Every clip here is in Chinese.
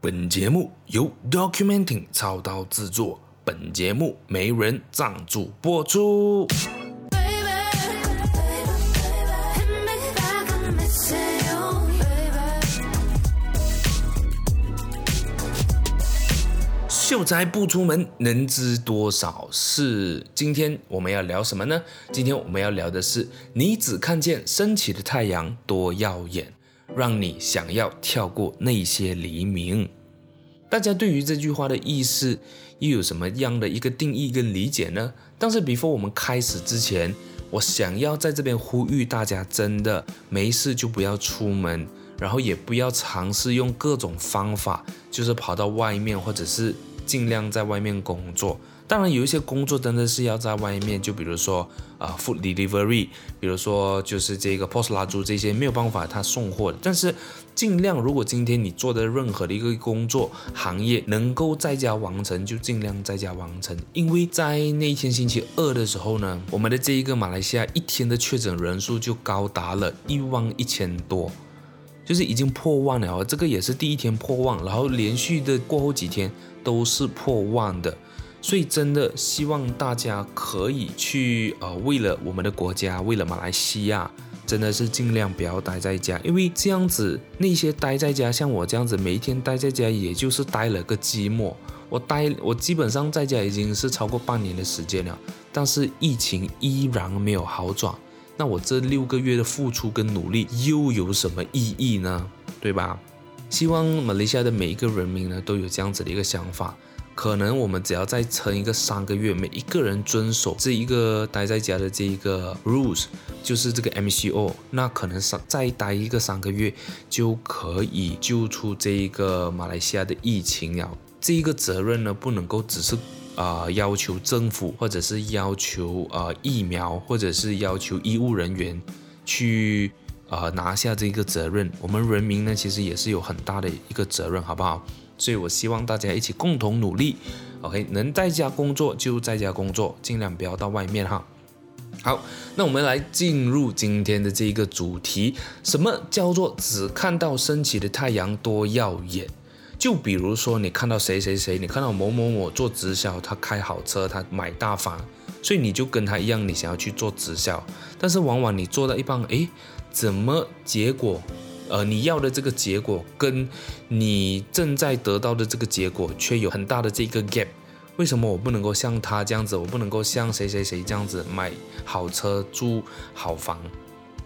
本节目由 Documenting 操刀制作，本节目没人赞助播出。秀才不出门，能知多少事？今天我们要聊什么呢？今天我们要聊的是，你只看见升起的太阳多耀眼。让你想要跳过那些黎明。大家对于这句话的意思又有什么样的一个定义跟理解呢？但是，before 我们开始之前，我想要在这边呼吁大家，真的没事就不要出门，然后也不要尝试用各种方法，就是跑到外面，或者是尽量在外面工作。当然，有一些工作真的是要在外面，就比如说啊、，food delivery，比如说就是这个 post 蜡烛这些没有办法他送货的。但是尽量，如果今天你做的任何的一个工作行业能够在家完成，就尽量在家完成。因为在那一天星期二的时候呢，我们的这一个马来西亚一天的确诊人数就高达了一万一千多，就是已经破万了。这个也是第一天破万，然后连续的过后几天都是破万的。所以真的希望大家可以去呃，为了我们的国家，为了马来西亚，真的是尽量不要待在家，因为这样子那些待在家，像我这样子每一天待在家，也就是待了个寂寞。我待我基本上在家已经是超过半年的时间了，但是疫情依然没有好转。那我这六个月的付出跟努力又有什么意义呢？对吧？希望马来西亚的每一个人民呢都有这样子的一个想法。可能我们只要再撑一个三个月，每一个人遵守这一个待在家的这一个 rules，就是这个 MCO，那可能三再待一个三个月就可以救出这一个马来西亚的疫情了。这一个责任呢，不能够只是啊、要求政府，或者是要求啊、呃、疫苗，或者是要求医务人员去啊、呃、拿下这个责任。我们人民呢，其实也是有很大的一个责任，好不好？所以，我希望大家一起共同努力，OK，能在家工作就在家工作，尽量不要到外面哈。好，那我们来进入今天的这一个主题，什么叫做只看到升起的太阳多耀眼？就比如说，你看到谁谁谁，你看到某某某做直销，他开好车，他买大房，所以你就跟他一样，你想要去做直销，但是往往你做到一半，诶，怎么结果？呃，你要的这个结果跟你正在得到的这个结果却有很大的这个 gap，为什么我不能够像他这样子，我不能够像谁谁谁这样子买好车住好房？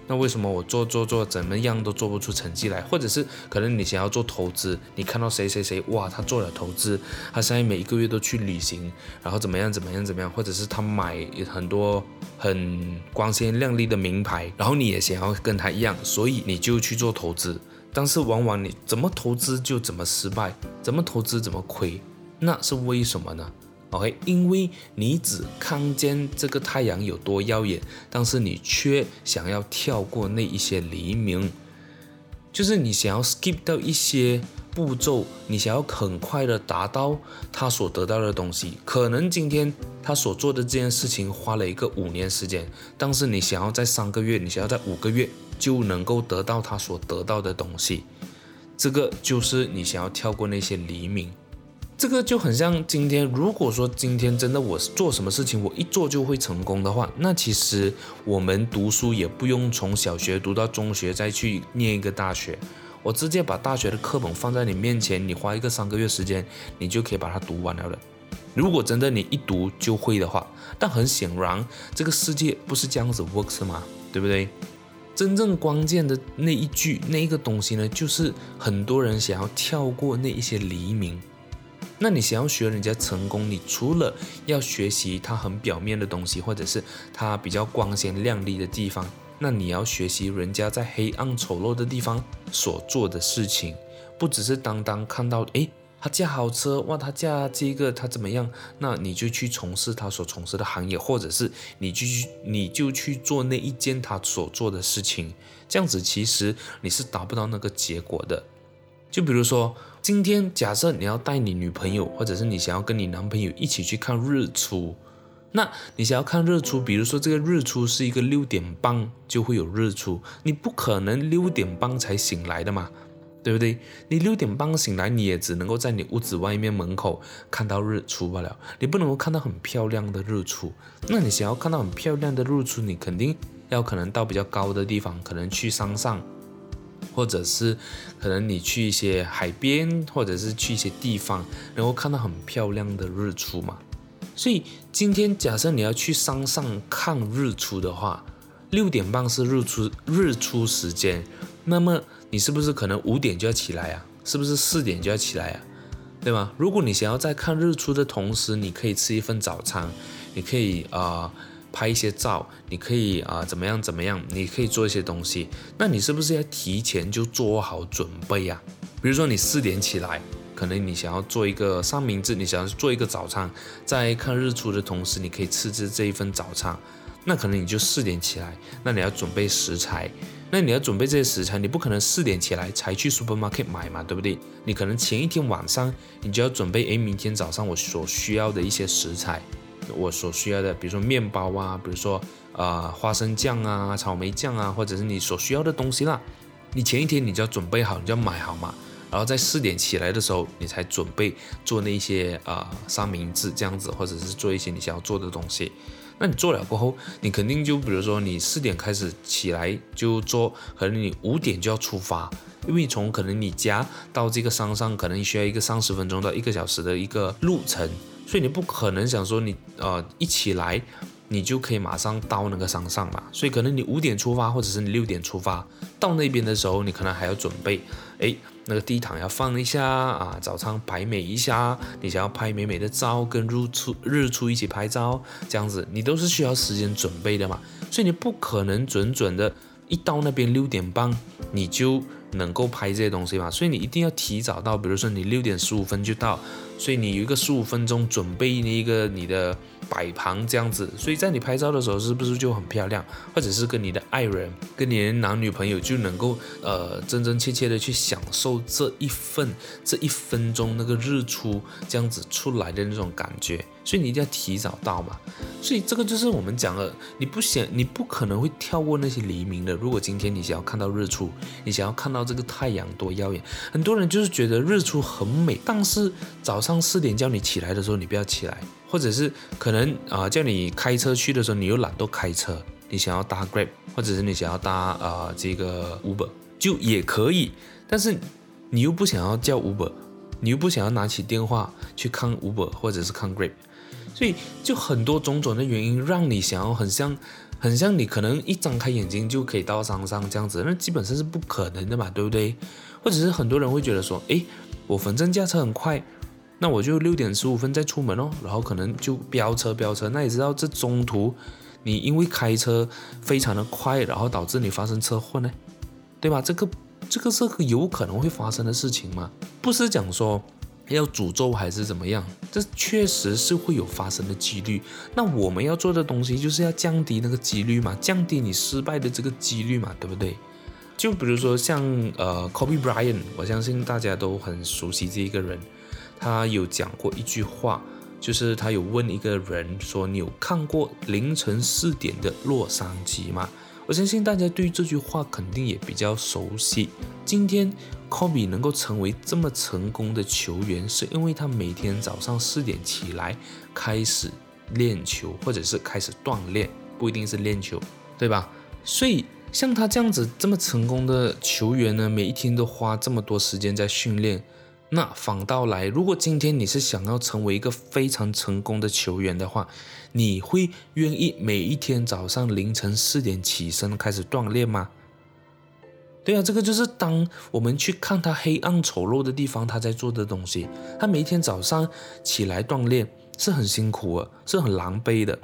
那为什么我做做做怎么样都做不出成绩来？或者是可能你想要做投资，你看到谁谁谁哇，他做了投资，他现在每一个月都去旅行，然后怎么样怎么样怎么样，或者是他买很多很光鲜亮丽的名牌，然后你也想要跟他一样，所以你就去做投资，但是往往你怎么投资就怎么失败，怎么投资怎么亏，那是为什么呢？OK，因为你只看见这个太阳有多耀眼，但是你却想要跳过那一些黎明，就是你想要 skip 掉一些步骤，你想要很快的达到他所得到的东西。可能今天他所做的这件事情花了一个五年时间，但是你想要在三个月，你想要在五个月就能够得到他所得到的东西，这个就是你想要跳过那些黎明。这个就很像今天，如果说今天真的我做什么事情，我一做就会成功的话，那其实我们读书也不用从小学读到中学再去念一个大学，我直接把大学的课本放在你面前，你花一个三个月时间，你就可以把它读完了的。如果真的你一读就会的话，但很显然这个世界不是这样子 works 嘛，对不对？真正关键的那一句那一个东西呢，就是很多人想要跳过那一些黎明。那你想要学人家成功，你除了要学习他很表面的东西，或者是他比较光鲜亮丽的地方，那你要学习人家在黑暗丑陋的地方所做的事情，不只是单单看到，诶，他驾好车，哇，他驾这个他怎么样，那你就去从事他所从事的行业，或者是你就去你就去做那一件他所做的事情，这样子其实你是达不到那个结果的。就比如说，今天假设你要带你女朋友，或者是你想要跟你男朋友一起去看日出，那你想要看日出，比如说这个日出是一个六点半就会有日出，你不可能六点半才醒来的嘛，对不对？你六点半醒来，你也只能够在你屋子外面门口看到日出罢了，你不能够看到很漂亮的日出。那你想要看到很漂亮的日出，你肯定要可能到比较高的地方，可能去山上，或者是可能你去一些海边，或者是去一些地方，能够看到很漂亮的日出嘛。所以今天假设你要去山上看日出的话，六点半是日出日出时间，那么。你是不是可能五点就要起来啊？是不是四点就要起来啊？对吗？如果你想要在看日出的同时，你可以吃一份早餐，你可以啊、拍一些照，你可以啊、怎么样怎么样，你可以做一些东西，那你是不是要提前就做好准备呀？比如说你四点起来，可能你想要做一个三明治，你想要做一个早餐，在看日出的同时，你可以吃吃这一份早餐，那可能你就四点起来，那你要准备食材。那你要准备这些食材，你不可能四点起来才去 supermarket 买嘛，对不对？你可能前一天晚上你就要准备，诶，明天早上我所需要的一些食材，我所需要的，比如说面包啊，比如说、呃、花生酱啊、草莓酱啊，或者是你所需要的东西啦，你前一天你就要准备好，你就要买好嘛，然后在四点起来的时候，你才准备做那些、呃、三明治这样子，或者是做一些你想要做的东西。那你做了过后，你肯定就比如说你四点开始起来就做，可能你五点就要出发，因为从可能你家到这个山上，可能需要一个三十分钟到一个小时的一个路程，所以你不可能想说你呃一起来你就可以马上到那个山上嘛，所以可能你五点出发，或者是你六点出发，到那边的时候，你可能还要准备，诶。那个地毯要放一下啊，早餐摆美一下，你想要拍美美的照，跟日出日出一起拍照，这样子你都是需要时间准备的嘛，所以你不可能准准的，一到那边六点半你就能够拍这些东西嘛，所以你一定要提早到，比如说你六点十五分就到，所以你有一个十五分钟准备那一个你的摆盘这样子，所以在你拍照的时候是不是就很漂亮？或者是跟你的爱人、跟你的男女朋友就能够呃真真切切的去享受这一份这一分钟那个日出这样子出来的那种感觉，所以你一定要提早到嘛。所以这个就是我们讲的，你不想你不可能会跳过那些黎明的。如果今天你想要看到日出，你想要看到这个太阳多耀眼，很多人就是觉得日出很美，但是早上四点叫你起来的时候，你不要起来。或者是可能啊、叫你开车去的时候，你又懒得开车，你想要搭 Grab，或者是你想要搭啊、这个 Uber，就也可以。但是你又不想要叫 Uber，你又不想要拿起电话去看 Uber 或者是看 Grab，所以就很多种种的原因，让你想要很像很像你可能一张开眼睛就可以到山上这样子，那基本上是不可能的嘛，对不对？或者是很多人会觉得说，诶，我反正驾车很快。那我就六点十五分再出门哦，然后可能就飙车飙车。那你知道这中途你因为开车非常的快，然后导致你发生车祸呢，对吧？这个这个是有可能会发生的事情吗？不是讲说要诅咒还是怎么样，这确实是会有发生的几率。那我们要做的东西就是要降低那个几率嘛，降低你失败的这个几率嘛，对不对？就比如说像呃 Kobe Bryant，我相信大家都很熟悉这一个人。他有讲过一句话，就是他有问一个人说：“你有看过凌晨四点的洛杉矶吗？”我相信大家对于这句话肯定也比较熟悉。今天科比能够成为这么成功的球员，是因为他每天早上四点起来开始练球，或者是开始锻炼，不一定是练球，对吧？所以像他这样子这么成功的球员呢，每一天都花这么多时间在训练。那反倒来，如果今天你是想要成为一个非常成功的球员的话，你会愿意每一天早上凌晨四点起身开始锻炼吗？对啊，这个就是当我们去看他黑暗丑陋的地方，他在做的东西。他每一天早上起来锻炼是很辛苦啊，是很狼狈的，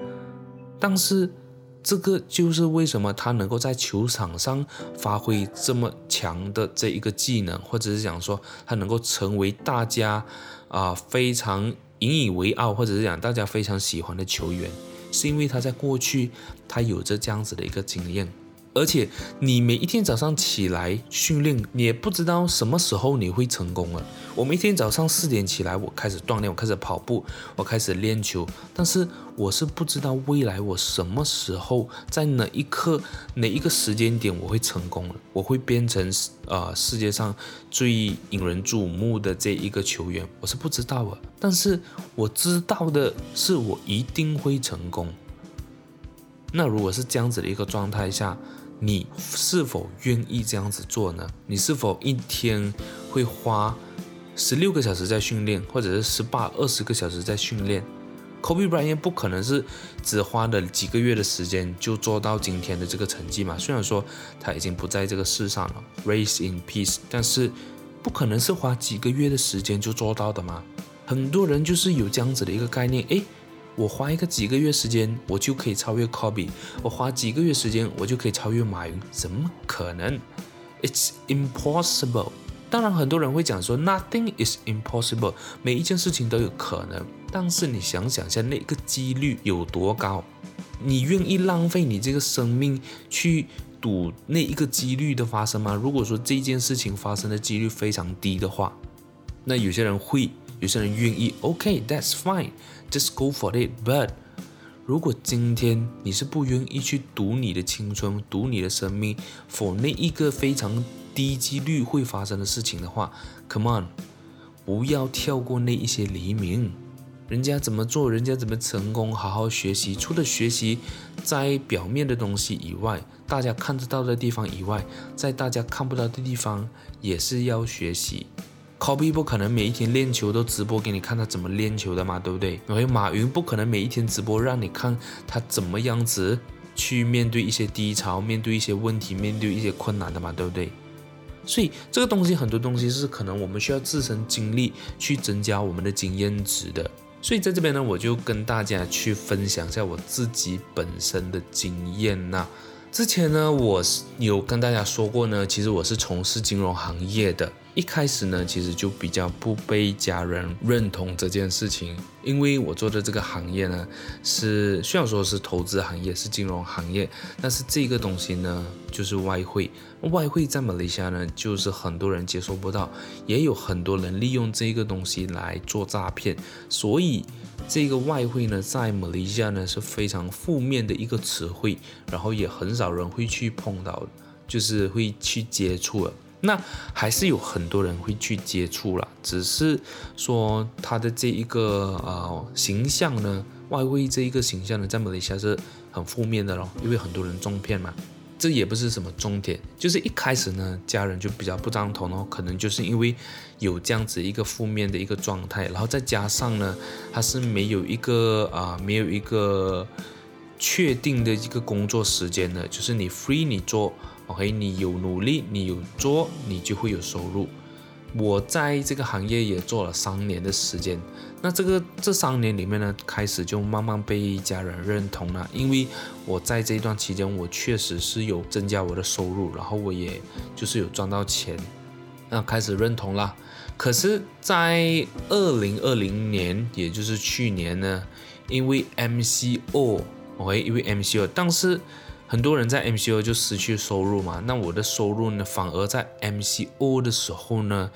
但是。这个就是为什么他能够在球场上发挥这么强的这一个技能，或者是讲说他能够成为大家啊、非常引以为傲，或者是讲大家非常喜欢的球员，是因为他在过去他有着这样子的一个经验。而且你每一天早上起来训练，你也不知道什么时候你会成功了。我每天早上四点起来，我开始锻炼，我开始跑步，我开始练球，但是我是不知道未来我什么时候，在哪一刻、哪一个时间点我会成功了，我会变成呃世界上最引人瞩目的这一个球员，我是不知道的。但是我知道的是，我一定会成功。那如果是这样子的一个状态下，你是否愿意这样子做呢？你是否一天会花十六个小时在训练，或者是十八、二十个小时在训练？Kobe Bryant 不可能是只花了几个月的时间就做到今天的这个成绩嘛？虽然说他已经不在这个世上了，Rise in peace，但是不可能是花几个月的时间就做到的嘛？很多人就是有这样子的一个概念，诶。我花一个几个月时间，我就可以超越 Kobe。我花几个月时间，我就可以超越马云？怎么可能？It's impossible。当然，很多人会讲说，Nothing is impossible。每一件事情都有可能。但是你想想一下，那个几率有多高？你愿意浪费你这个生命去赌那一个几率的发生吗？如果说这件事情发生的几率非常低的话，那有些人会。有些人愿意，OK，that's fine Just go for it。But 如果今天你是不愿意去赌你的青春、赌你的生命，for 那一个非常低几率会发生的事情的话，Come on，不要跳过那一些黎明。人家怎么做，人家怎么成功，好好学习。除了学习在表面的东西以外，大家看得到的地方以外，在大家看不到的地方也是要学习。Kobe 不可能每一天练球都直播给你看他怎么练球的嘛，对不对？还有马云不可能每一天直播让你看他怎么样子去面对一些低潮、面对一些问题、面对一些困难的嘛，对不对？所以这个东西很多东西是可能我们需要自身经历去增加我们的经验值的。所以在这边呢，我就跟大家去分享一下我自己本身的经验呐。之前呢，我是有跟大家说过呢，其实我是从事金融行业的。一开始呢，其实就比较不被家人认同这件事情，因为我做的这个行业呢，是虽然说是投资行业，是金融行业，但是这个东西呢，就是外汇。外汇在马来西亚呢，就是很多人接受不到，也有很多人利用这个东西来做诈骗，所以这个外汇呢，在马来西亚呢是非常负面的一个词汇，然后也很少人会去碰到，就是会去接触。那还是有很多人会去接触了，只是说他的这一个呃形象呢，外汇这一个形象呢，在马来西亚是很负面的咯，因为很多人中骗嘛，这也不是什么重点，就是一开始呢，家人就比较不赞同哦，可能就是因为有这样子一个负面的一个状态，然后再加上呢，他是没有一个啊、没有一个确定的一个工作时间的，就是你 free 你做。OK，你有努力，你有做，你就会有收入。我在这个行业也做了三年的时间，那这个这三年里面呢，开始就慢慢被家人认同了，因为我在这一段期间，我确实是有增加我的收入，然后我也就是有赚到钱，那开始认同了。可是，在二零二零年，也就是去年呢，因为 MCO，OK，因为 MCO，但是。很多人在 MCO 就失去收入嘛，那我的收入呢，反而在 MCO 的时候呢，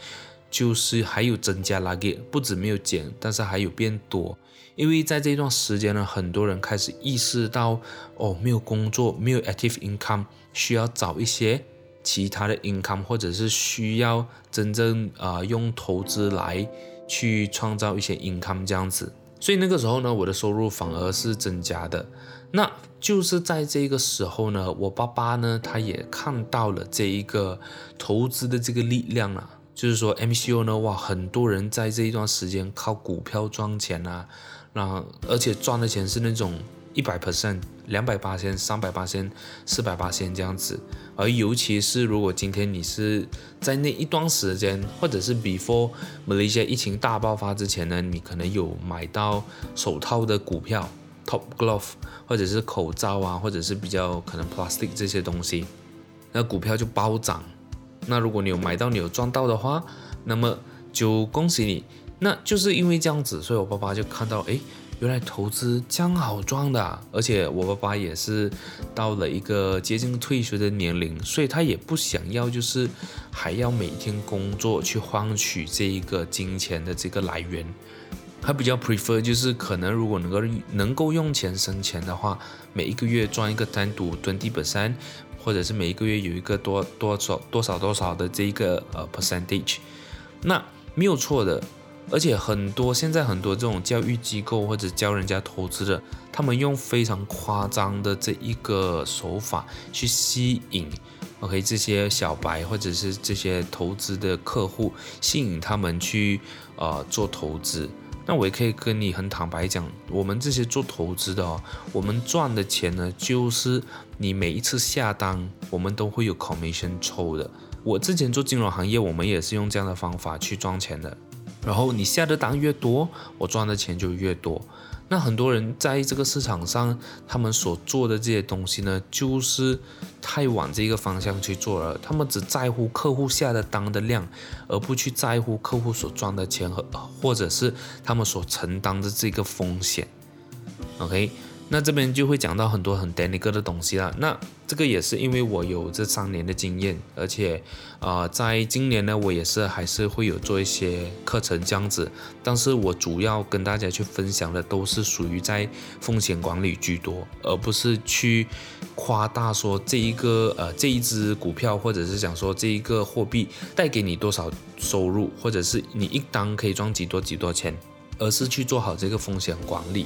就是还有增加那个，不止没有减，但是还有变多。因为在这段时间呢，很多人开始意识到，哦，没有工作，没有 active income，需要找一些其他的 income，或者是需要真正啊、用投资来去创造一些 income 这样子。所以那个时候呢，我的收入反而是增加的。那就是在这个时候呢，我爸爸呢，他也看到了这一个投资的这个力量啊，就是说 MCO 呢，哇，很多人在这一段时间靠股票赚钱啊，那而且赚的钱是那种一百 percent、两百八千、三百八千、四百八千这样子，而尤其是如果今天你是在那一段时间，或者是 before 马来西亚疫情大爆发之前呢，你可能有买到手套的股票。Top glove，或者是口罩啊，或者是比较可能 plastic 这些东西，那股票就暴涨。那如果你有买到，你有赚到的话，那么就恭喜你。那就是因为这样子，所以我爸爸就看到，诶，原来投资这样好赚的啊，而且我爸爸也是到了一个接近退休的年龄，所以他也不想要，就是还要每天工作去换取这一个金钱的这个来源。他比较 prefer 就是可能如果能够能够用钱生钱的话，每一个月赚一个单独 twenty percent，或者是每一个月有一个多多少多少多少的这一个呃 percentage，那没有错的。而且很多现在很多这种教育机构或者教人家投资的，他们用非常夸张的这一个手法去吸引，OK 这些小白或者是这些投资的客户，吸引他们去呃做投资。那我也可以跟你很坦白讲，我们这些做投资的哦，我们赚的钱呢，就是你每一次下单，我们都会有 commission 抽的。我之前做金融行业，我们也是用这样的方法去赚钱的。然后你下的单越多，我赚的钱就越多。那很多人在这个市场上，他们所做的这些东西呢，就是太往这个方向去做了。他们只在乎客户下的单的量，而不去在乎客户所赚的钱和或者是他们所承担的这个风险。OK。那这边就会讲到很多很 technical 的东西了。那这个也是因为我有这三年的经验，而且、呃，在今年呢，我也是还是会有做一些课程这样子。但是我主要跟大家去分享的都是属于在风险管理居多，而不是去夸大说这一个呃这一只股票，或者是讲说这一个货币带给你多少收入，或者是你一单可以赚几多几多钱，而是去做好这个风险管理。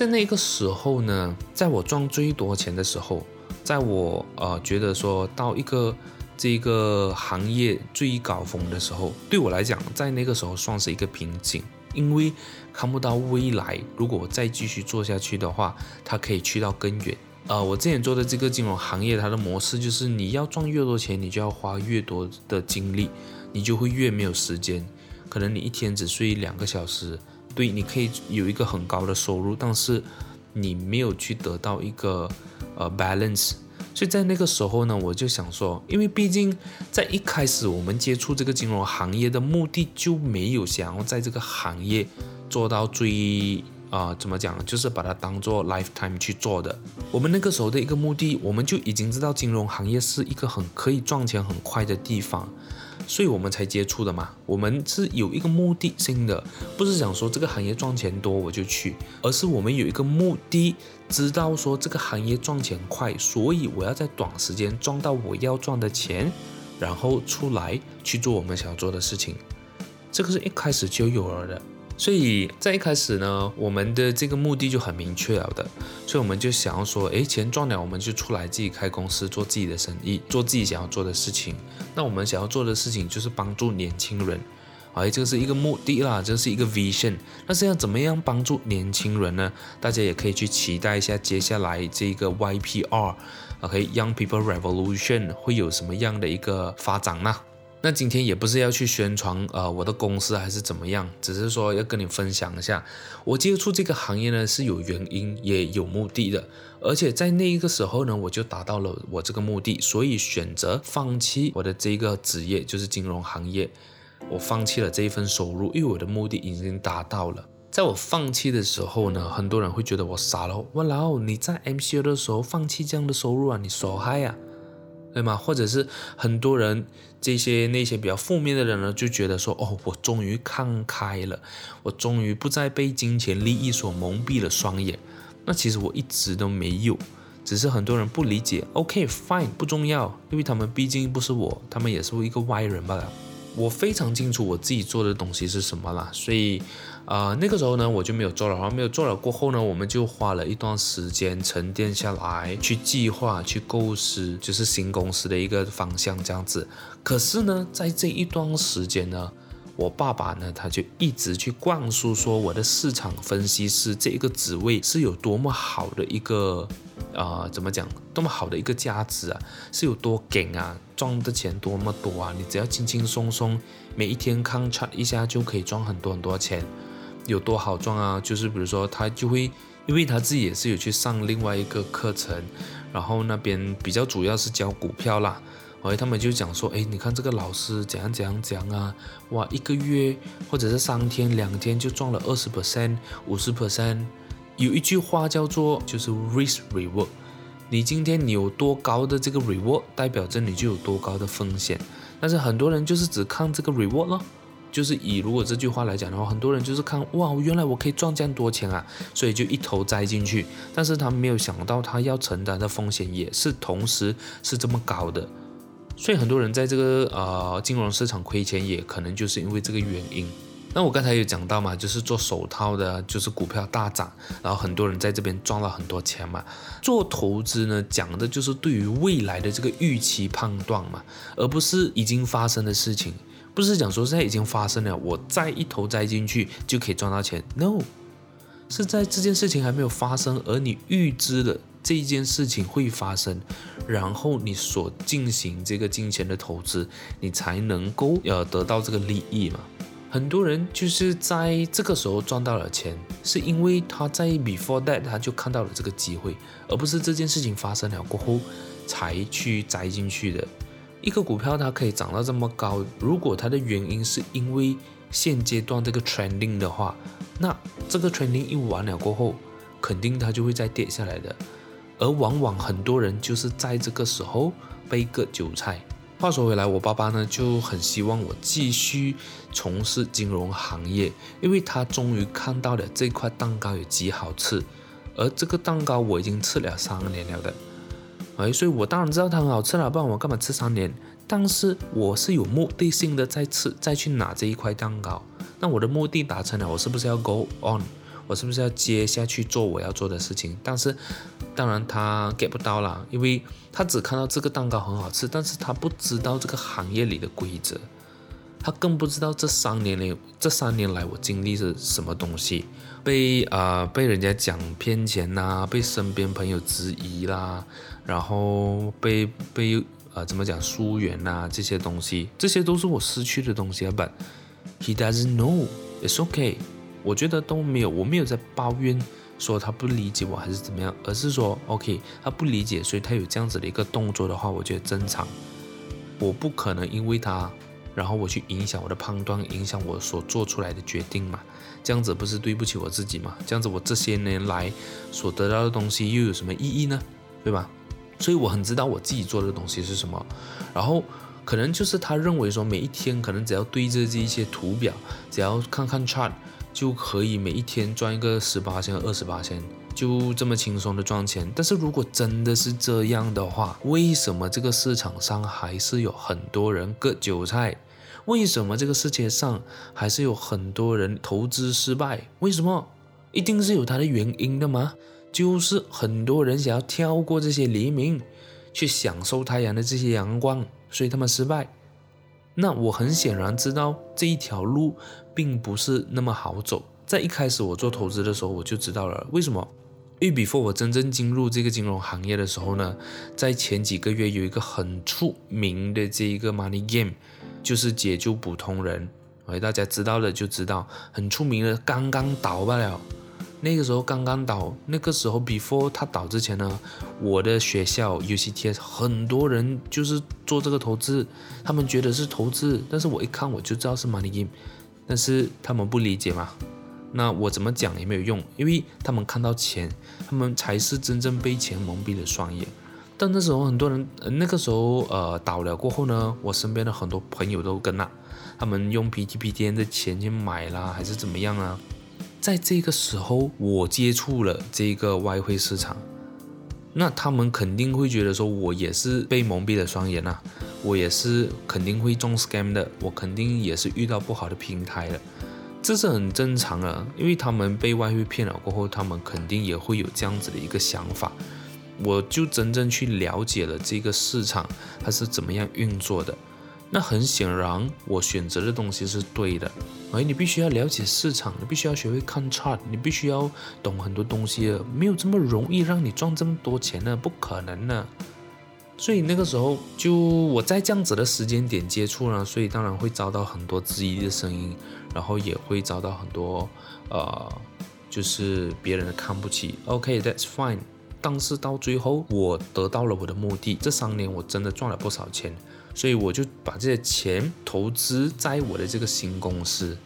在那个时候呢，在我赚最多钱的时候，在我呃觉得说到一个这个行业最高峰的时候，对我来讲，在那个时候算是一个瓶颈，因为看不到未来。如果我再继续做下去的话，它可以去到更远。呃，我之前做的这个金融行业，它的模式就是你要赚越多钱，你就要花越多的精力，你就会越没有时间。可能你一天只睡两个小时。对，你可以有一个很高的收入，但是你没有去得到一个呃 balance，所以在那个时候呢，我就想说，因为毕竟在一开始我们接触这个金融行业的目的就没有想要在这个行业做到最啊、怎么讲，就是把它当做 lifetime 去做的。我们那个时候的一个目的，我们就已经知道金融行业是一个很可以赚钱很快的地方。所以我们才接触的嘛，我们是有一个目的性的，不是想说这个行业赚钱多我就去，而是我们有一个目的，知道说这个行业赚钱快，所以我要在短时间赚到我要赚的钱，然后出来去做我们想要做的事情，这个是一开始就有了的。所以在一开始呢，我们的这个目的就很明确了的，所以我们就想要说，诶，钱赚了，我们就出来自己开公司，做自己的生意，做自己想要做的事情。那我们想要做的事情就是帮助年轻人，哎，这个是一个目的啦，这是一个 vision。那是要怎么样帮助年轻人呢？大家也可以去期待一下接下来这个 YPR，OK，Young People Revolution 会有什么样的一个发展呢？那今天也不是要去宣传呃我的公司还是怎么样，只是说要跟你分享一下，我接触这个行业呢是有原因也有目的的，而且在那一个时候呢，我就达到了我这个目的，所以选择放弃我的这个职业，就是金融行业，我放弃了这一份收入，因为我的目的已经达到了。在我放弃的时候呢，很多人会觉得我傻了，哇啦，你在 MCO 的时候放弃这样的收入啊，你傻嗨呀？对吗？或者是很多人这些那些比较负面的人呢，就觉得说，哦，我终于看开了，我终于不再被金钱利益所蒙蔽了双眼。那其实我一直都没有，只是很多人不理解。OK，fine，不重要，因为他们毕竟不是我，他们也是一个外人罢了。我非常清楚我自己做的东西是什么啦，所以。啊、那个时候呢，我就没有做了。然后没有做了过后呢，我们就花了一段时间沉淀下来，去计划、去构思，就是新公司的一个方向这样子。可是呢，在这一段时间呢，我爸爸呢，他就一直去灌输说，我的市场分析师这个职位是有多么好的一个，啊、呃，怎么讲，多么好的一个价值啊，是有多劲啊，赚的钱多么多啊，你只要轻轻松松，每一天看 chart 一下就可以赚很多很多钱。有多好赚啊？就是比如说，他就会，因为他自己也是有去上另外一个课程，然后那边比较主要是教股票啦，哎他们就讲说，哎，你看这个老师怎样怎样讲啊，哇，一个月或者是三天两天就赚了二十 percent、五十 percent，有一句话叫做就是 risk reward，你今天你有多高的这个 reward，代表着你就有多高的风险。但是很多人就是只看这个 reward 咯，就是以如果这句话来讲的话，很多人就是看哇，原来我可以赚这样多钱啊，所以就一头栽进去。但是他没有想到他要承担的风险也是同时是这么高的，所以很多人在这个呃金融市场亏钱，也可能就是因为这个原因。那我刚才有讲到嘛，就是做手套的，就是股票大涨，然后很多人在这边赚了很多钱嘛。做投资呢，讲的就是对于未来的这个预期判断嘛，而不是已经发生的事情，不是讲说现在已经发生了，我再一头栽进去就可以赚到钱。No，是在这件事情还没有发生，而你预知了这一件事情会发生，然后你所进行这个金钱的投资，你才能够呃得到这个利益嘛。很多人就是在这个时候赚到了钱，是因为他在 before that 他就看到了这个机会，而不是这件事情发生了过后才去栽进去的。一个股票它可以涨到这么高，如果它的原因是因为现阶段这个 trending 的话，那这个 trending 一完了过后，肯定它就会再跌下来的。而往往很多人就是在这个时候被割韭菜。话说回来，我爸爸呢就很希望我继续从事金融行业，因为他终于看到了这块蛋糕有几好吃，而这个蛋糕我已经吃了三年了的，哎，所以我当然知道它很好吃了，不然我干嘛吃三年？但是我是有目的性的在吃，再去拿这一块蛋糕，那我的目的达成了，我是不是要 go on？我是不是要接下去做我要做的事情？但是，当然他 get 不到啦，因为他只看到这个蛋糕很好吃，但是他不知道这个行业里的规则，他更不知道这三年里这三年来我经历是什么东西，被啊、呃、被人家讲骗钱呐、啊，被身边朋友质疑啦，然后被被、呃、怎么讲疏远呐这些东西，这些都是我失去的东西啊。But he doesn't know, it's okay. 我觉得都没有，我没有在抱怨说他不理解我还是怎么样，而是说，OK，他不理解，所以他有这样子的一个动作的话，我觉得正常。我不可能因为他，然后我去影响我的判断，影响我所做出来的决定嘛，这样子不是对不起我自己嘛？这样子我这些年来所得到的东西又有什么意义呢？对吧？所以我很知道我自己做的东西是什么，然后可能就是他认为说每一天可能只要对着这一些图表，只要看看 chart。就可以每一天赚一个十八千、二十八千，就这么轻松的赚钱。但是如果真的是这样的话，为什么这个市场上还是有很多人割韭菜？为什么这个世界上还是有很多人投资失败？为什么？一定是有它的原因的吗？就是很多人想要跳过这些黎明，去享受太阳的这些阳光，所以他们失败。那我很显然知道这一条路并不是那么好走。在一开始我做投资的时候，我就知道了为什么。因为 before 我真正进入这个金融行业的时候呢，在前几个月有一个很出名的这一个 money game，就是解救普通人。哎，大家知道了就知道，很出名的，刚刚倒罢了。那个时候刚刚倒，那个时候 before 它倒之前呢，我的学校 UCTS 很多人就是做这个投资，他们觉得是投资，但是我一看我就知道是 money game，但是他们不理解嘛，那我怎么讲也没有用，因为他们看到钱，他们才是真正被钱蒙蔽了双眼。但那时候很多人，那个时候呃倒了过后呢，我身边的很多朋友都跟了，他们用 PTPTN 的钱去买啦，还是怎么样啊？在这个时候，我接触了这个外汇市场，那他们肯定会觉得说，我也是被蒙蔽了双眼啊，我也是肯定会中 scam 的，我肯定也是遇到不好的平台了，这是很正常的，因为他们被外汇骗了过后，他们肯定也会有这样子的一个想法。我就真正去了解了这个市场它是怎么样运作的。那很显然，我选择的东西是对的。而，你必须要了解市场，你必须要学会看 chart，你必须要懂很多东西，没有这么容易让你赚这么多钱呢，不可能的。所以那个时候，就我在这样子的时间点接触了，所以当然会遭到很多质疑的声音，然后也会遭到很多呃，就是别人的看不起。OK，that's fine。但是到最后，我得到了我的目的。这三年我真的赚了不少钱。所以我就把这些钱投资在我的这个新公司，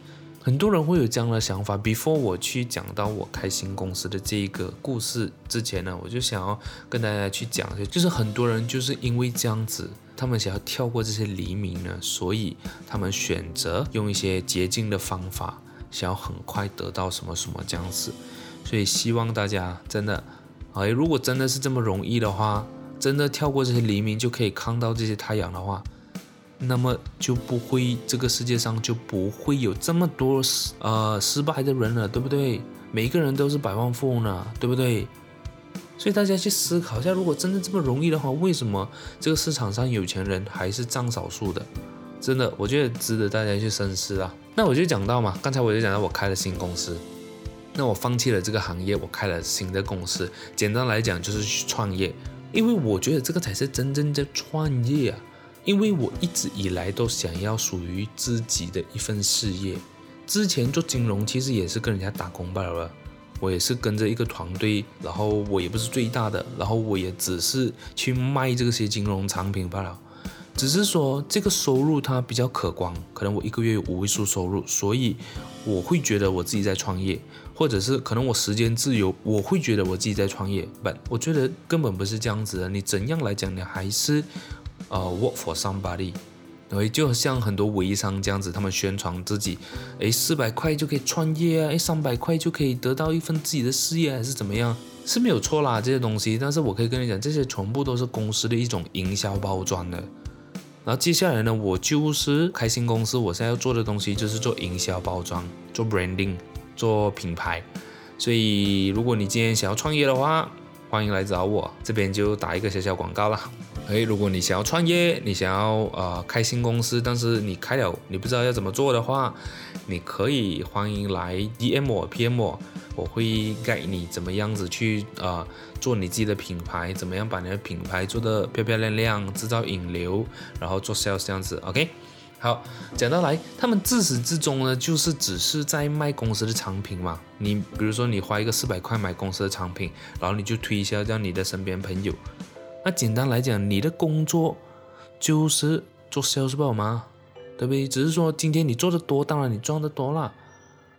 很多人会有这样的想法。Before 我去讲到我开新公司的这一个故事之前呢，我就想要跟大家去讲，就是很多人就是因为这样子，他们想要跳过这些黎明呢，所以他们选择用一些捷径的方法，想要很快得到什么什么这样子。所以希望大家真的，哎，如果真的是这么容易的话，真的跳过这些黎明就可以看到这些太阳的话，那么就不会这个世界上就不会有这么多呃失败的人了，对不对？每一个人都是百万富翁呢，对不对？所以大家去思考一下，如果真的这么容易的话，为什么这个市场上有钱人还是占少数的？真的，我觉得值得大家去深思啊。那我就讲到嘛，刚才我就讲到我开了新公司。那我放弃了这个行业，我开了新的公司。简单来讲，就是去创业，因为我觉得这个才是真正的创业啊。因为我一直以来都想要属于自己的一份事业。之前做金融其实也是跟人家打工罢了，我也是跟着一个团队，然后我也不是最大的，然后我也只是去卖这些金融产品罢了。只是说这个收入它比较可观，可能我一个月有五位数收入，所以我会觉得我自己在创业，或者是可能我时间自由，我会觉得我自己在创业。But 我觉得根本不是这样子的，你怎样来讲，你还是呃 work for somebody。对，就像很多微商这样子，他们宣传自己，诶，四百块就可以创业啊，诶，三百块就可以得到一份自己的事业，还是怎么样？是没有错啦，这些东西。但是我可以跟你讲，这些全部都是公司的一种营销包装的。然后接下来呢，我就是开新公司，我现在要做的东西就是做营销包装，做 branding，做品牌。所以如果你今天想要创业的话，欢迎来找我，这边就打一个小小广告了。哎，如果你想要创业，你想要呃开新公司，但是你开了你不知道要怎么做的话，你可以欢迎来 DM 我 PM 我，我会带你怎么样子去呃做你自己的品牌，怎么样把你的品牌做得漂漂亮亮，制造引流，然后做 sales 这样子，OK。好，讲到来，他们自始至终呢，就是只是在卖公司的产品嘛。你比如说你花一个四百块买公司的产品，然后你就推销到你的身边朋友。那简单来讲，你的工作就是做 sales 不好吗？对不对？只是说今天你做的多，当然你赚的多了，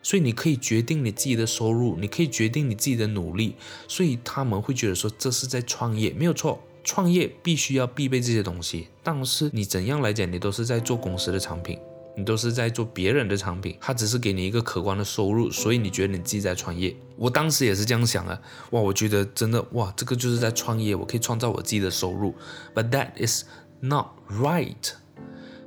所以你可以决定你自己的收入，你可以决定你自己的努力，所以他们会觉得说这是在创业，没有错，创业必须要必备这些东西。但是你怎样来讲，你都是在做公司的产品。你都是在做别人的产品，他只是给你一个可观的收入，所以你觉得你自己在创业。我当时也是这样想的，哇，我觉得真的哇，这个就是在创业，我可以创造我自己的收入。But that is not right。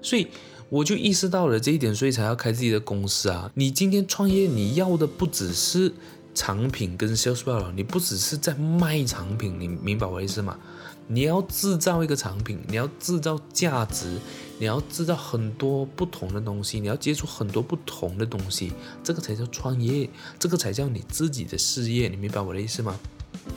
所以我就意识到了这一点，所以才要开自己的公司啊。你今天创业，你要的不只是产品跟 sales 罢了，你不只是在卖产品，你明白我意思吗？你要制造一个产品，你要制造价值，你要制造很多不同的东西，你要接触很多不同的东西，这个才叫创业，这个才叫你自己的事业，你明白我的意思吗？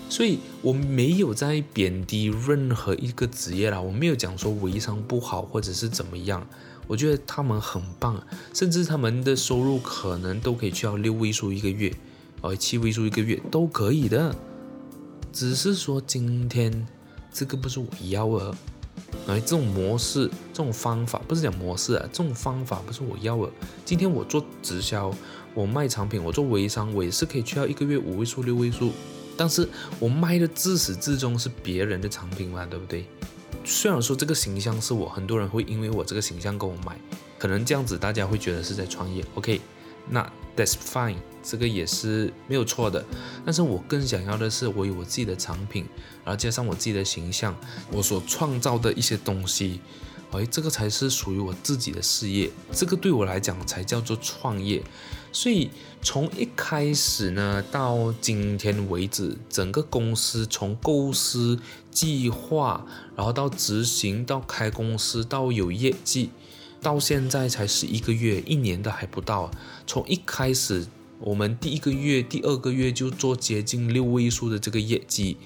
所以我没有在贬低任何一个职业啦，我没有讲说微商不好或者是怎么样，我觉得他们很棒，甚至他们的收入可能都可以去到六位数一个月，哦，七位数一个月都可以的，只是说今天。这个不是我要的，哎，这种模式、这种方法不是讲模式啊，这种方法不是我要的。今天我做直销，我卖产品，我做微商，我也是可以去到一个月五位数、六位数，但是我卖的自始至终是别人的产品嘛，对不对？虽然说这个形象是我，很多人会因为我这个形象跟我买，可能这样子大家会觉得是在创业，OK。那 that's fine，这个也是没有错的。但是我更想要的是，我有我自己的产品，然后加上我自己的形象，我所创造的一些东西，哎，这个才是属于我自己的事业。这个对我来讲才叫做创业。所以从一开始呢，到今天为止，整个公司从构思、计划，然后到执行，到开公司，到有业绩。到现在才十一个月，一年的还不到。从一开始，我们第一个月、第二个月就做接近六位数的这个业绩，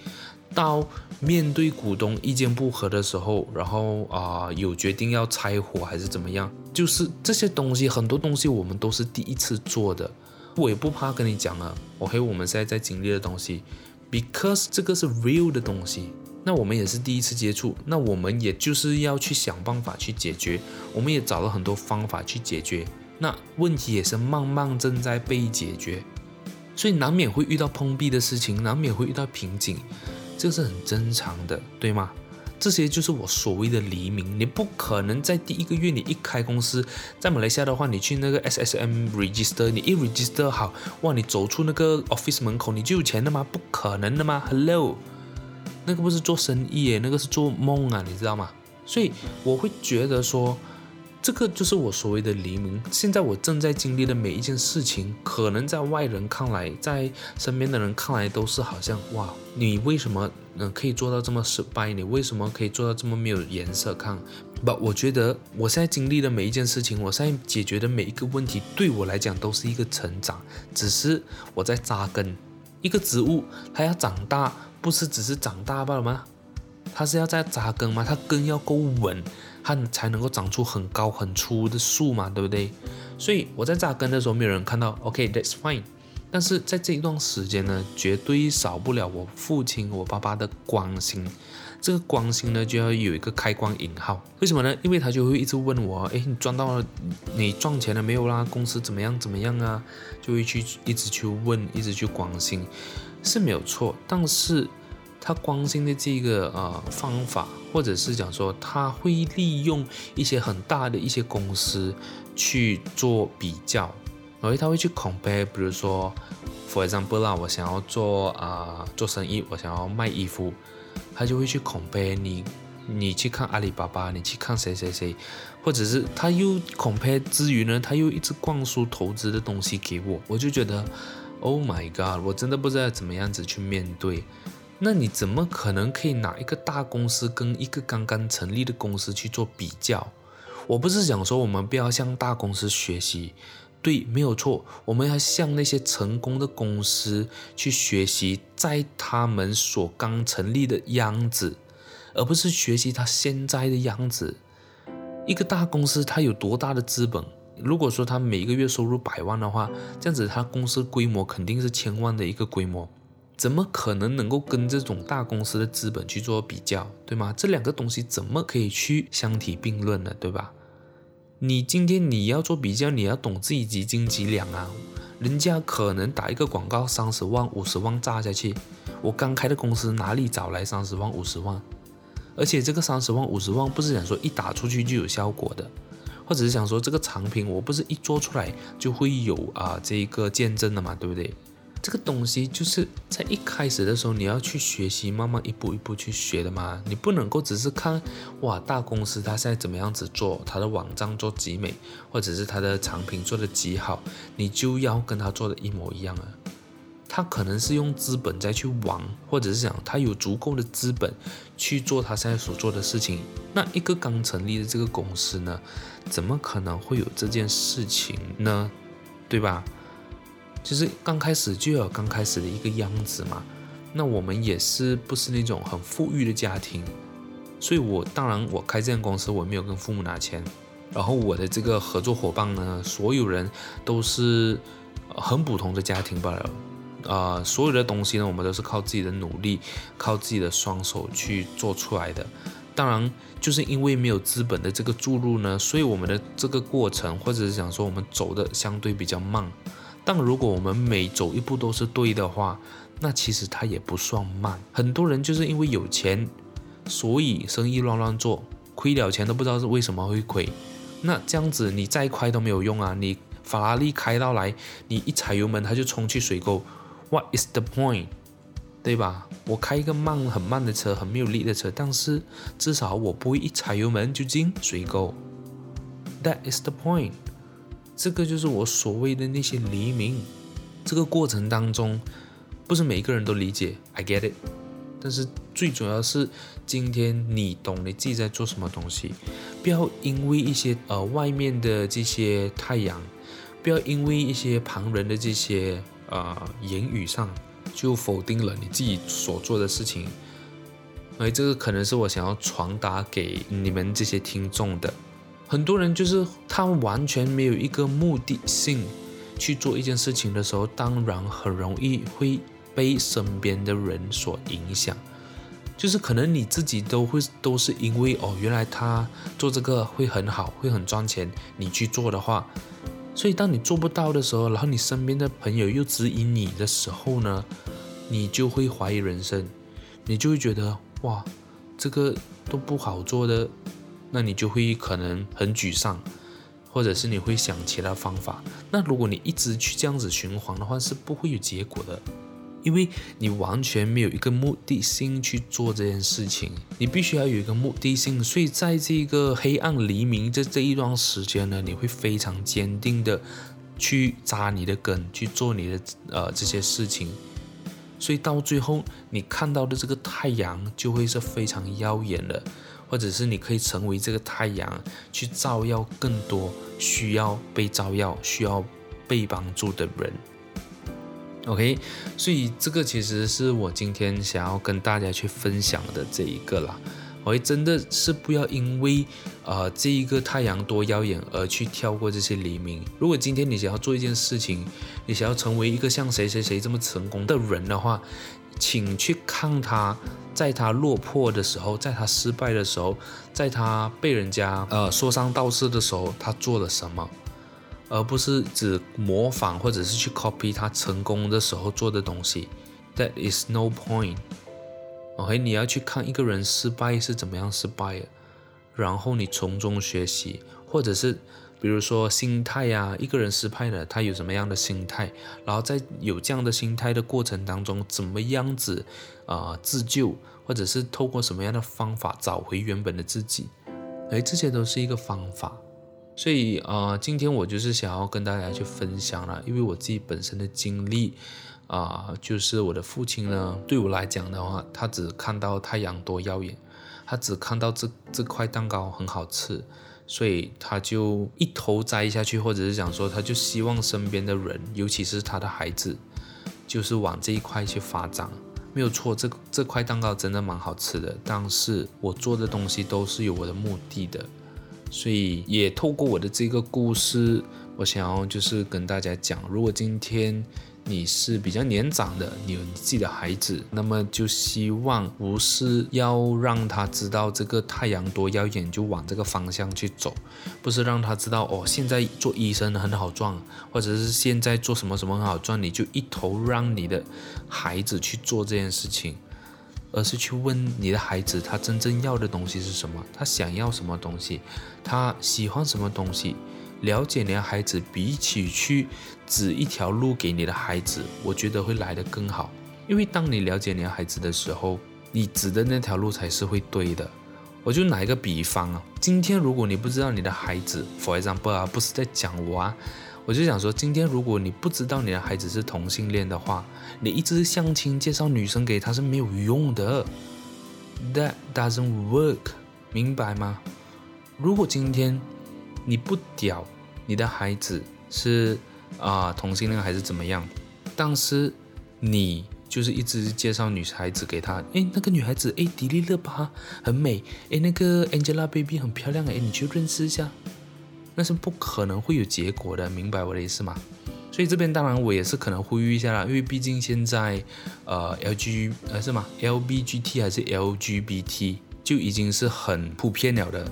到面对股东意见不合的时候，然后啊、有决定要拆伙还是怎么样，就是这些东西，很多东西我们都是第一次做的。我也不怕跟你讲啊，我还有我们现在在经历的东西，because 这个是 real 的东西。那我们也是第一次接触，那我们也就是要去想办法去解决，我们也找了很多方法去解决，那问题也是慢慢正在被解决，所以难免会遇到碰壁的事情，难免会遇到瓶颈，这是很正常的，对吗？这些就是我所谓的黎明。你不可能在第一个月你一开公司，在马来西亚的话，你去那个 SSM register，你一 register 好，哇，你走出那个 office 门口，你就有钱了吗？不可能的吗？Hello，那个不是做生意耶，那个是做梦啊，你知道吗？所以我会觉得说。这个就是我所谓的黎明。现在我正在经历的每一件事情，可能在外人看来，在身边的人看来，都是好像哇，你为什么嗯可以做到这么失败？你为什么可以做到这么没有颜色看？不，我觉得我现在经历的每一件事情，我现在解决的每一个问题，对我来讲都是一个成长，只是我在扎根。一个植物它要长大，不是只是长大罢了吗？它是要在扎根吗？它根要够稳。它才能够长出很高很粗的树嘛，对不对？所以我在扎根的时候，没有人看到，OK，that's fine。但是在这一段时间呢，绝对少不了我父亲、我爸爸的关心。这个关心呢，就要有一个开关引号。为什么呢？因为他就会一直问我，哎，你赚到了，你赚钱了没有啦？公司怎么样怎么样啊？就会去一直去问，一直去关心，是没有错。但是他关心的这个呃方法。或者是讲说，他会利用一些很大的一些公司去做比较，然后他会去 compare，比如说，for example 啦，我想要做啊、做生意，我想要卖衣服，他就会去 compare 你，你去看阿里巴巴，你去看谁谁谁，或者是他又 compare 之余呢，他又一直灌输投资的东西给我，我就觉得，Oh my god，我真的不知道怎么样子去面对。那你怎么可能可以拿一个大公司跟一个刚刚成立的公司去做比较？我不是想说我们不要向大公司学习，对，没有错，我们要向那些成功的公司去学习，在他们所刚成立的样子，而不是学习他现在的样子。一个大公司它有多大的资本？如果说他每个月收入百万的话，这样子他公司规模肯定是千万的一个规模。怎么可能能够跟这种大公司的资本去做比较，对吗？这两个东西怎么可以去相提并论呢，对吧？你今天你要做比较，你要懂自己几斤几两啊。人家可能打一个广告三十万、五十万炸下去，我刚开的公司哪里找来三十万、五十万？而且这个三十万、五十万不是想说一打出去就有效果的，或者是想说这个产品我不是一做出来就会有啊这一个见证的嘛，对不对？这个东西就是在一开始的时候你要去学习，慢慢一步一步去学的嘛。你不能够只是看哇，大公司它现在怎么样子做，它的网站做极美，或者是它的产品做得极好，你就要跟它做的一模一样啊。他可能是用资本再去玩，或者是讲他有足够的资本去做他现在所做的事情。那一个刚成立的这个公司呢，怎么可能会有这件事情呢？对吧？其实刚开始就有刚开始的一个样子嘛，那我们也是不是那种很富裕的家庭，所以我当然我开这间公司我没有跟父母拿钱，然后我的这个合作伙伴呢，所有人都是很普通的家庭罢了，啊，所有的东西呢，我们都是靠自己的努力，靠自己的双手去做出来的。当然就是因为没有资本的这个注入呢，所以我们的这个过程或者是想说我们走的相对比较慢。但如果我们每走一步都是对的话，那其实它也不算慢。很多人就是因为有钱，所以生意乱乱做，亏了钱都不知道是为什么会亏。那这样子你再快都没有用啊！你法拉利开到来，你一踩油门它就冲去水沟，What is the point？对吧？我开一个慢很慢的车，很没有力的车，但是至少我不会一踩油门就进水沟。That is the point。这个就是我所谓的那些黎明，这个过程当中，不是每一个人都理解，I get it。但是最主要是今天你懂你自己在做什么东西，不要因为一些呃外面的这些太阳，不要因为一些旁人的这些呃言语上就否定了你自己所做的事情。而这个可能是我想要传达给你们这些听众的。很多人就是他完全没有一个目的性去做一件事情的时候，当然很容易会被身边的人所影响。就是可能你自己都会都是因为哦，原来他做这个会很好，会很赚钱，你去做的话，所以当你做不到的时候，然后你身边的朋友又指引你的时候呢，你就会怀疑人生，你就会觉得哇，这个都不好做的，那你就会可能很沮丧，或者是你会想其他方法。那如果你一直去这样子循环的话，是不会有结果的。因为你完全没有一个目的性去做这件事情，你必须要有一个目的性。所以在这个黑暗黎明这这一段时间呢，你会非常坚定的去扎你的根，去做你的呃这些事情。所以到最后，你看到的这个太阳就会是非常耀眼的，或者是你可以成为这个太阳，去照耀更多需要被照耀、需要被帮助的人。OK，所以这个其实是我今天想要跟大家去分享的这一个啦。我真的是不要因为呃这一个太阳多耀眼而去跳过这些黎明。如果今天你想要做一件事情，你想要成为一个像谁谁谁这么成功的人的话，请去看他在他落魄的时候，在他失败的时候，在他被人家呃说三道四的时候，他做了什么。而不是只模仿或者是去 copy 他成功的时候做的东西，That is no point。OK，你要去看一个人失败是怎么样失败的，然后你从中学习，或者是比如说心态呀，一个人失败了，他有什么样的心态，然后在有这样的心态的过程当中，怎么样子啊、自救，或者是透过什么样的方法找回原本的自己，哎，这些都是一个方法。所以啊、呃，今天我就是想要跟大家去分享了，因为我自己本身的经历啊、就是我的父亲呢，对我来讲的话，他只看到太阳多耀眼，他只看到这这块蛋糕很好吃，所以他就一头栽下去，或者是讲说，他就希望身边的人，尤其是他的孩子，就是往这一块去发展。没有错，这这块蛋糕真的蛮好吃的，但是我做的东西都是有我的目的的。所以也透过我的这个故事，我想要就是跟大家讲，如果今天你是比较年长的，你有你自己的孩子，那么就希望不是要让他知道这个太阳多耀眼，就往这个方向去走，不是让他知道哦，现在做医生很好赚，或者是现在做什么什么很好赚，你就一头让你的孩子去做这件事情。而是去问你的孩子，他真正要的东西是什么？他想要什么东西？他喜欢什么东西？了解你的孩子，比起去指一条路给你的孩子，我觉得会来得更好。因为当你了解你的孩子的时候，你指的那条路才是会对的。我就拿一个比方啊，今天如果你不知道你的孩子，for example 啊，不是在讲我啊。我就想说，今天如果你不知道你的孩子是同性恋的话，你一直相亲介绍女生给他是没有用的。That doesn't work，明白吗？如果今天你不屌你的孩子是啊、同性恋还是怎么样，但是你就是一直介绍女孩子给他，诶，那个女孩子诶，迪丽热巴很美，诶，那个 Angelababy 很漂亮，诶，你去认识一下。那是不可能会有结果的，明白我的意思吗？所以这边当然我也是可能呼吁一下啦，因为毕竟现在呃 L G 呃是吗？L B G T 还是 L G B T 就已经是很普遍了的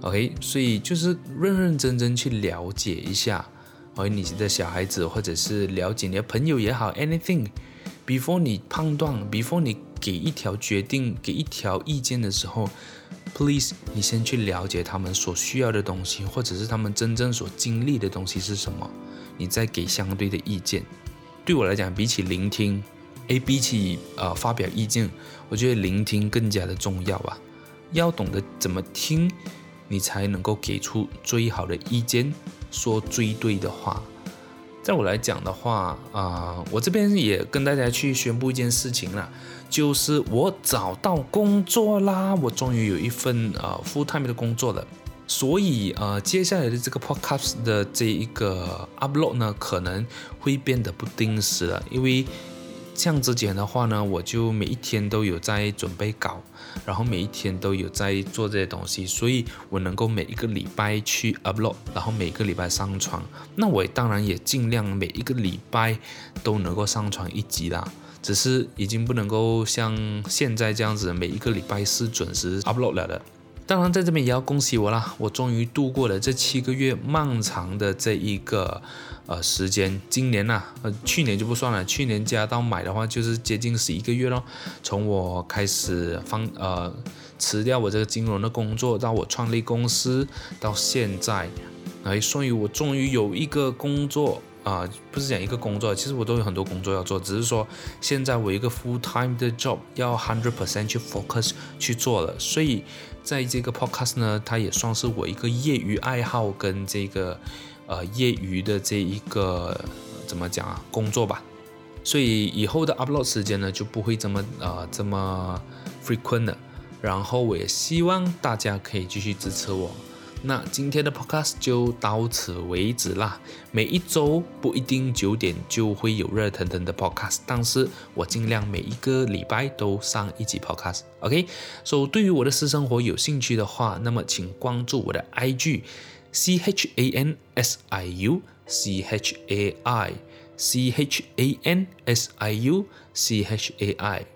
，OK？所以就是认认真真去了解一下，而你的小孩子或者是了解你的朋友也好，anything before 你判断，before 你给一条决定，给一条意见的时候。Please，你先去了解他们所需要的东西，或者是他们真正所经历的东西是什么，你再给相对的意见。对我来讲，比起聆听，诶，比起呃发表意见，我觉得聆听更加的重要吧。要懂得怎么听，你才能够给出最好的意见，说最对的话。在我来讲的话，啊、我这边也跟大家去宣布一件事情了，就是我找到工作啦，我终于有一份啊 full time 的工作了，所以呃接下来的这个 podcast 的这一个 upload 呢，可能会变得不定时了，因为。像之前的话呢，我就每一天都有在准备稿，然后每一天都有在做这些东西，所以我能够每一个礼拜去 upload，然后每个礼拜上传。那我当然也尽量每一个礼拜都能够上传一集啦，只是已经不能够像现在这样子每一个礼拜是准时 upload 了的。当然，在这边也要恭喜我啦，我终于度过了这七个月漫长的这一个呃时间。今年呐、呃，去年就不算了，去年加到买的话就是接近十一个月咯。从我开始放呃辞掉我这个金融的工作，到我创立公司，到现在，哎，所以我终于有一个工作。啊、不是讲一个工作，其实我都有很多工作要做，只是说现在我一个 full time 的 job 要 hundred percent 去 focus 去做了，所以在这个 podcast 呢，它也算是我一个业余爱好跟这个呃业余的这一个怎么讲啊工作吧，所以以后的 upload 时间呢就不会这么呃这么 frequent 了，然后我也希望大家可以继续支持我。那今天的 podcast 就到此为止啦。每一周不一定九点就会有热腾腾的 podcast，但是我尽量每一个礼拜都上一集 podcast。OK，所以对于我的私生活有兴趣的话，那么请关注我的 IG C H A N S I U C H A I C H A N S I U C H A I。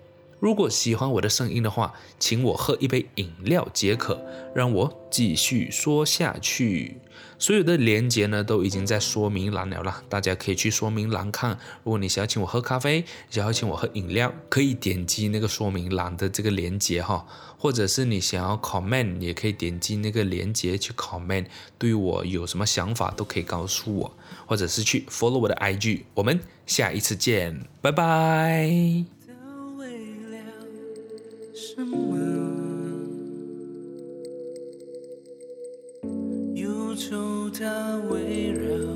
如果喜欢我的声音的话，请我喝一杯饮料解渴，让我继续说下去。所有的连接呢都已经在说明栏了啦，大家可以去说明栏看。如果你想要请我喝咖啡，想要请我喝饮料，可以点击那个说明栏的这个连接哈，或者是你想要 comment，也可以点击那个连接去 comment，对我有什么想法都可以告诉我，或者是去 follow 我的 IG。我们下一次见，拜拜。什么？忧愁它围绕